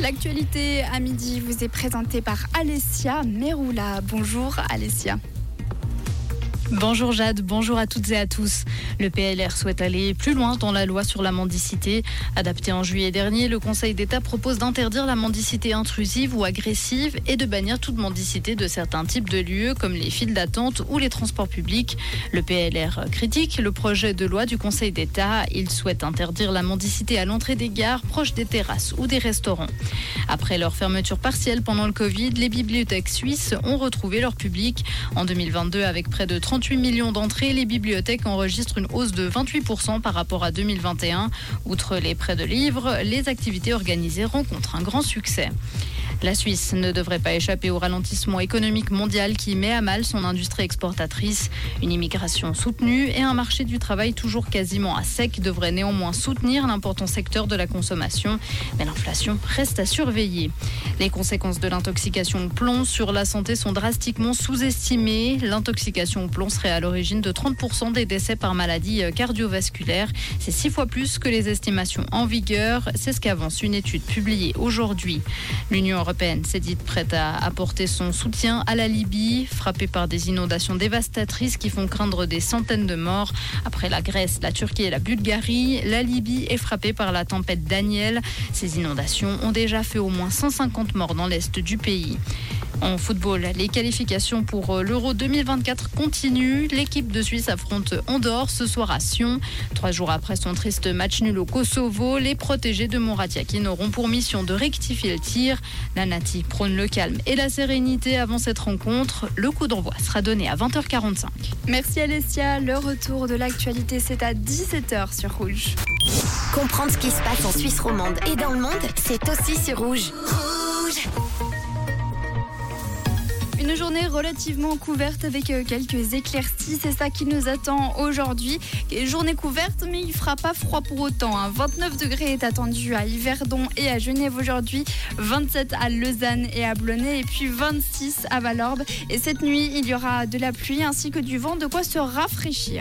L'actualité à midi vous est présentée par Alessia Meroula. Bonjour Alessia. Bonjour Jade, bonjour à toutes et à tous. Le PLR souhaite aller plus loin dans la loi sur la mendicité. Adapté en juillet dernier, le Conseil d'État propose d'interdire la mendicité intrusive ou agressive et de bannir toute mendicité de certains types de lieux comme les files d'attente ou les transports publics. Le PLR critique le projet de loi du Conseil d'État. Il souhaite interdire la mendicité à l'entrée des gares, proches des terrasses ou des restaurants. Après leur fermeture partielle pendant le Covid, les bibliothèques suisses ont retrouvé leur public. En 2022, avec près de 30 38 millions d'entrées, les bibliothèques enregistrent une hausse de 28% par rapport à 2021. Outre les prêts de livres, les activités organisées rencontrent un grand succès. La Suisse ne devrait pas échapper au ralentissement économique mondial qui met à mal son industrie exportatrice. Une immigration soutenue et un marché du travail toujours quasiment à sec devraient néanmoins soutenir l'important secteur de la consommation. Mais l'inflation reste à surveiller. Les conséquences de l'intoxication au plomb sur la santé sont drastiquement sous-estimées. L'intoxication au plomb serait à l'origine de 30% des décès par maladie cardiovasculaire. C'est six fois plus que les estimations en vigueur. C'est ce qu'avance une étude publiée aujourd'hui. L'Union européenne s'est dite prête à apporter son soutien à la Libye, frappée par des inondations dévastatrices qui font craindre des centaines de morts. Après la Grèce, la Turquie et la Bulgarie, la Libye est frappée par la tempête Daniel. Ces inondations ont déjà fait au moins 150 morts dans l'est du pays. En football, les qualifications pour euh, l'Euro 2024 continuent. L'équipe de Suisse affronte Andorre ce soir à Sion. Trois jours après son triste match nul au Kosovo, les protégés de Moratiaki n'auront pour mission de rectifier le tir. La Nati prône le calme et la sérénité avant cette rencontre. Le coup d'envoi sera donné à 20h45. Merci Alessia. Le retour de l'actualité, c'est à 17h sur Rouge. Comprendre ce qui se passe en Suisse romande et dans le monde, c'est aussi sur Rouge. Rouge journée relativement couverte avec euh, quelques éclaircies, c'est ça qui nous attend aujourd'hui. Journée couverte, mais il fera pas froid pour autant. 29 hein. degrés est attendu à Yverdon et à Genève aujourd'hui, 27 à Lausanne et à Blonay, et puis 26 à Valorbe. Et cette nuit, il y aura de la pluie ainsi que du vent, de quoi se rafraîchir.